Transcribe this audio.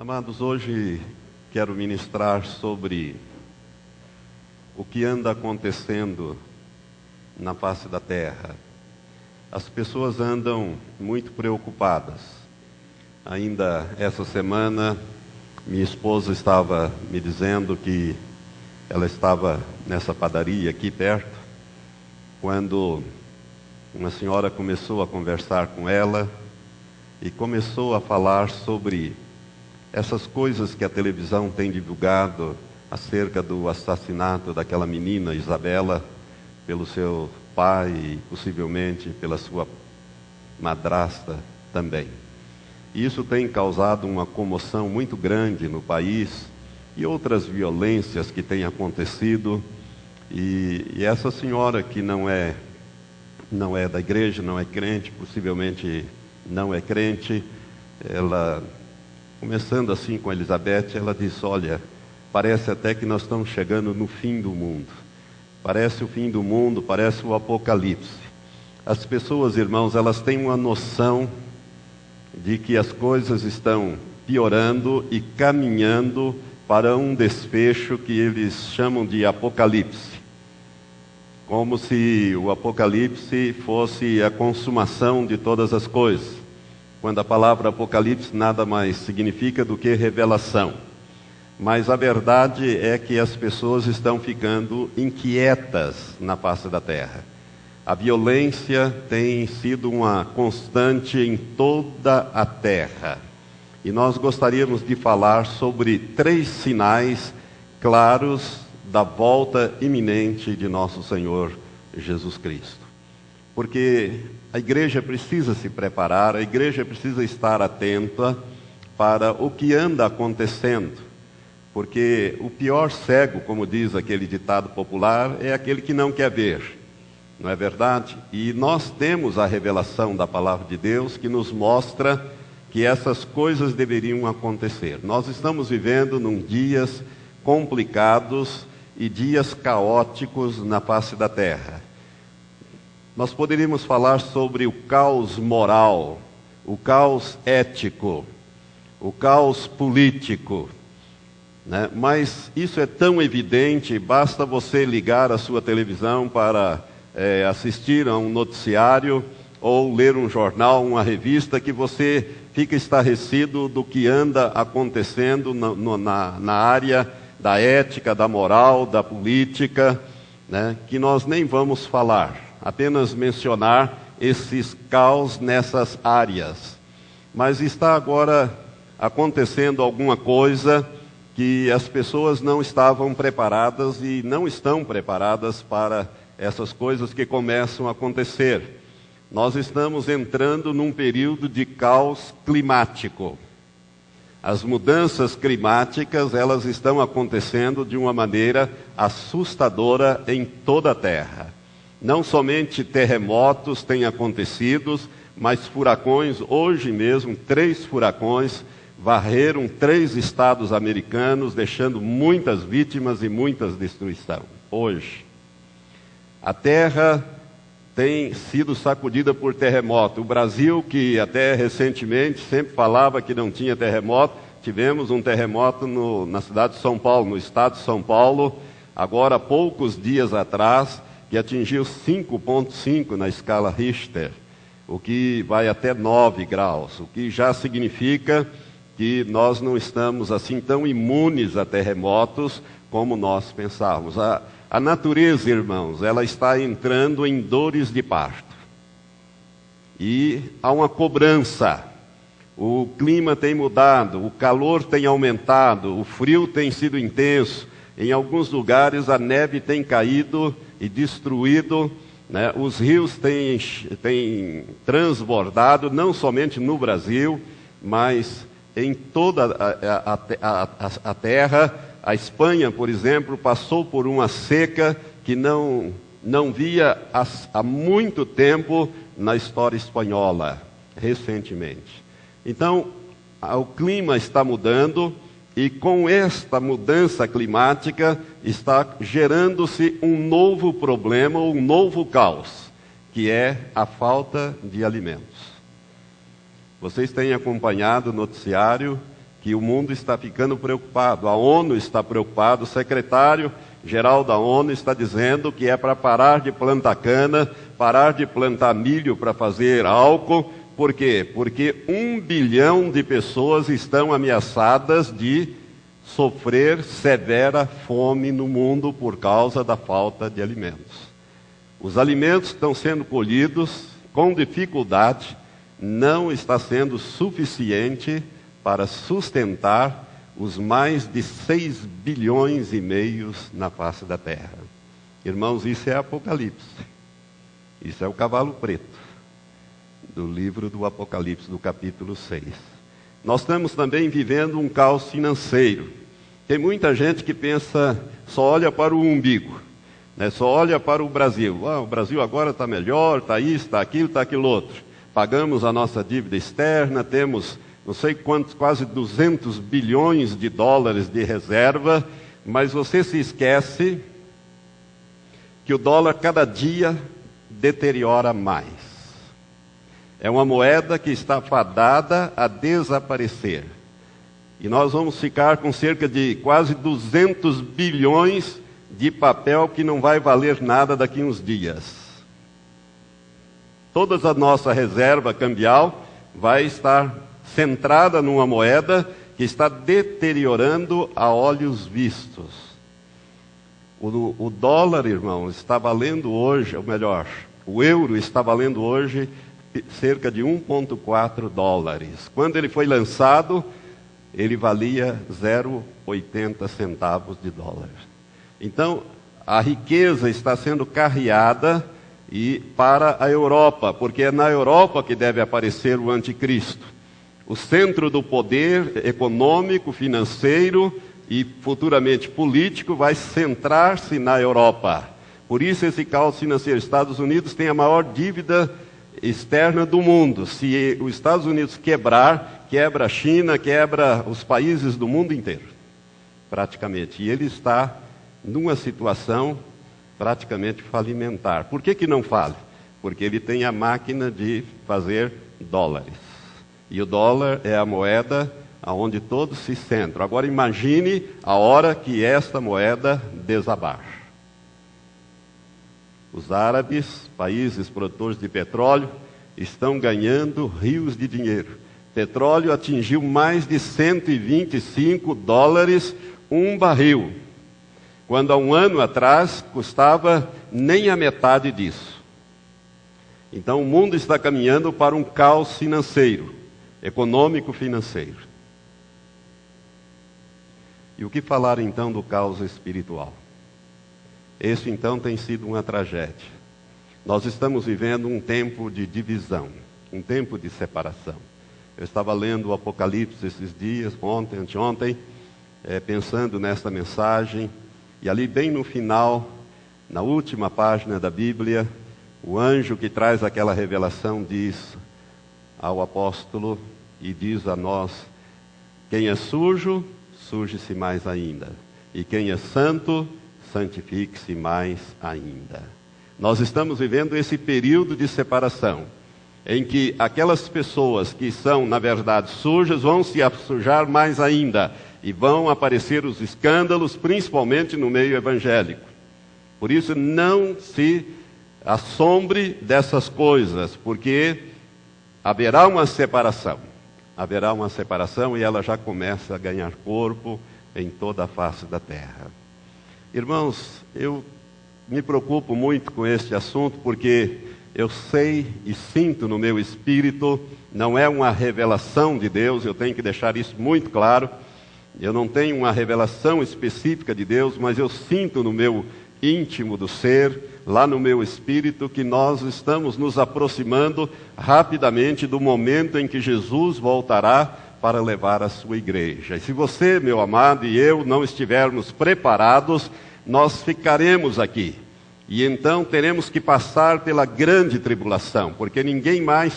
Amados, hoje quero ministrar sobre o que anda acontecendo na face da terra. As pessoas andam muito preocupadas. Ainda essa semana, minha esposa estava me dizendo que ela estava nessa padaria aqui perto, quando uma senhora começou a conversar com ela e começou a falar sobre essas coisas que a televisão tem divulgado acerca do assassinato daquela menina Isabela pelo seu pai e possivelmente pela sua madrasta também. Isso tem causado uma comoção muito grande no país e outras violências que têm acontecido. E, e essa senhora que não é não é da igreja, não é crente, possivelmente não é crente, ela começando assim com Elizabeth, ela disse: Olha, parece até que nós estamos chegando no fim do mundo. Parece o fim do mundo, parece o apocalipse. As pessoas, irmãos, elas têm uma noção de que as coisas estão piorando e caminhando para um desfecho que eles chamam de apocalipse. Como se o apocalipse fosse a consumação de todas as coisas quando a palavra Apocalipse nada mais significa do que revelação. Mas a verdade é que as pessoas estão ficando inquietas na face da terra. A violência tem sido uma constante em toda a terra. E nós gostaríamos de falar sobre três sinais claros da volta iminente de nosso Senhor Jesus Cristo. Porque a igreja precisa se preparar, a igreja precisa estar atenta para o que anda acontecendo. Porque o pior cego, como diz aquele ditado popular, é aquele que não quer ver. Não é verdade? E nós temos a revelação da palavra de Deus que nos mostra que essas coisas deveriam acontecer. Nós estamos vivendo num dias complicados e dias caóticos na face da terra. Nós poderíamos falar sobre o caos moral, o caos ético, o caos político, né? mas isso é tão evidente, basta você ligar a sua televisão para é, assistir a um noticiário ou ler um jornal, uma revista, que você fica estarrecido do que anda acontecendo na, na, na área da ética, da moral, da política, né? que nós nem vamos falar apenas mencionar esses caos nessas áreas. Mas está agora acontecendo alguma coisa que as pessoas não estavam preparadas e não estão preparadas para essas coisas que começam a acontecer. Nós estamos entrando num período de caos climático. As mudanças climáticas, elas estão acontecendo de uma maneira assustadora em toda a Terra. Não somente terremotos têm acontecido, mas furacões, hoje mesmo, três furacões varreram três estados americanos, deixando muitas vítimas e muitas destruição. Hoje. A terra tem sido sacudida por terremoto. O Brasil, que até recentemente sempre falava que não tinha terremoto, tivemos um terremoto no, na cidade de São Paulo, no estado de São Paulo, agora poucos dias atrás, que atingiu 5,5 na escala Richter, o que vai até 9 graus, o que já significa que nós não estamos assim tão imunes a terremotos como nós pensávamos. A, a natureza, irmãos, ela está entrando em dores de parto. E há uma cobrança. O clima tem mudado, o calor tem aumentado, o frio tem sido intenso. Em alguns lugares a neve tem caído e destruído. Né? Os rios têm, têm transbordado, não somente no Brasil, mas em toda a, a, a, a terra. A Espanha, por exemplo, passou por uma seca que não, não via há, há muito tempo na história espanhola, recentemente. Então, o clima está mudando e com esta mudança climática está gerando-se um novo problema, um novo caos, que é a falta de alimentos. Vocês têm acompanhado o noticiário que o mundo está ficando preocupado, a ONU está preocupada, o secretário geral da ONU está dizendo que é para parar de plantar cana, parar de plantar milho para fazer álcool. Por quê? Porque um bilhão de pessoas estão ameaçadas de sofrer severa fome no mundo por causa da falta de alimentos. Os alimentos estão sendo colhidos com dificuldade, não está sendo suficiente para sustentar os mais de 6 bilhões e meios na face da terra. Irmãos, isso é Apocalipse. Isso é o cavalo preto do livro do Apocalipse, do capítulo 6. Nós estamos também vivendo um caos financeiro. Tem muita gente que pensa, só olha para o umbigo, né? só olha para o Brasil. Ah, o Brasil agora está melhor, está isso, está aquilo, está aquilo outro. Pagamos a nossa dívida externa, temos não sei quantos, quase 200 bilhões de dólares de reserva, mas você se esquece que o dólar cada dia deteriora mais. É uma moeda que está fadada a desaparecer. E nós vamos ficar com cerca de quase 200 bilhões de papel que não vai valer nada daqui uns dias. Toda a nossa reserva cambial vai estar centrada numa moeda que está deteriorando a olhos vistos. O, o dólar, irmão, está valendo hoje, ou melhor, o euro está valendo hoje cerca de 1,4 dólares. Quando ele foi lançado, ele valia 0,80 centavos de dólar. Então, a riqueza está sendo carreada e para a Europa, porque é na Europa que deve aparecer o anticristo o centro do poder econômico, financeiro e futuramente político vai centrar-se na Europa. Por isso esse caos financeiro. Estados Unidos tem a maior dívida externa do mundo. Se os Estados Unidos quebrar, quebra a China, quebra os países do mundo inteiro, praticamente. E ele está numa situação praticamente falimentar. Por que, que não fale? Porque ele tem a máquina de fazer dólares. E o dólar é a moeda aonde todos se centram. Agora imagine a hora que esta moeda desabar. Os árabes, países produtores de petróleo, estão ganhando rios de dinheiro. Petróleo atingiu mais de 125 dólares um barril, quando há um ano atrás custava nem a metade disso. Então o mundo está caminhando para um caos financeiro econômico-financeiro. E o que falar então do caos espiritual? Esse então tem sido uma tragédia. Nós estamos vivendo um tempo de divisão, um tempo de separação. Eu estava lendo o Apocalipse esses dias, ontem, anteontem, é, pensando nesta mensagem, e ali bem no final, na última página da Bíblia, o anjo que traz aquela revelação diz: ao apóstolo e diz a nós: quem é sujo, suje-se mais ainda, e quem é santo, santifique-se mais ainda. Nós estamos vivendo esse período de separação, em que aquelas pessoas que são, na verdade, sujas vão se sujar mais ainda, e vão aparecer os escândalos, principalmente no meio evangélico. Por isso, não se assombre dessas coisas, porque haverá uma separação. Haverá uma separação e ela já começa a ganhar corpo em toda a face da terra. Irmãos, eu me preocupo muito com este assunto porque eu sei e sinto no meu espírito, não é uma revelação de Deus, eu tenho que deixar isso muito claro. Eu não tenho uma revelação específica de Deus, mas eu sinto no meu íntimo do ser lá no meu espírito que nós estamos nos aproximando rapidamente do momento em que Jesus voltará para levar a sua igreja. E se você, meu amado, e eu não estivermos preparados, nós ficaremos aqui. E então teremos que passar pela grande tribulação, porque ninguém mais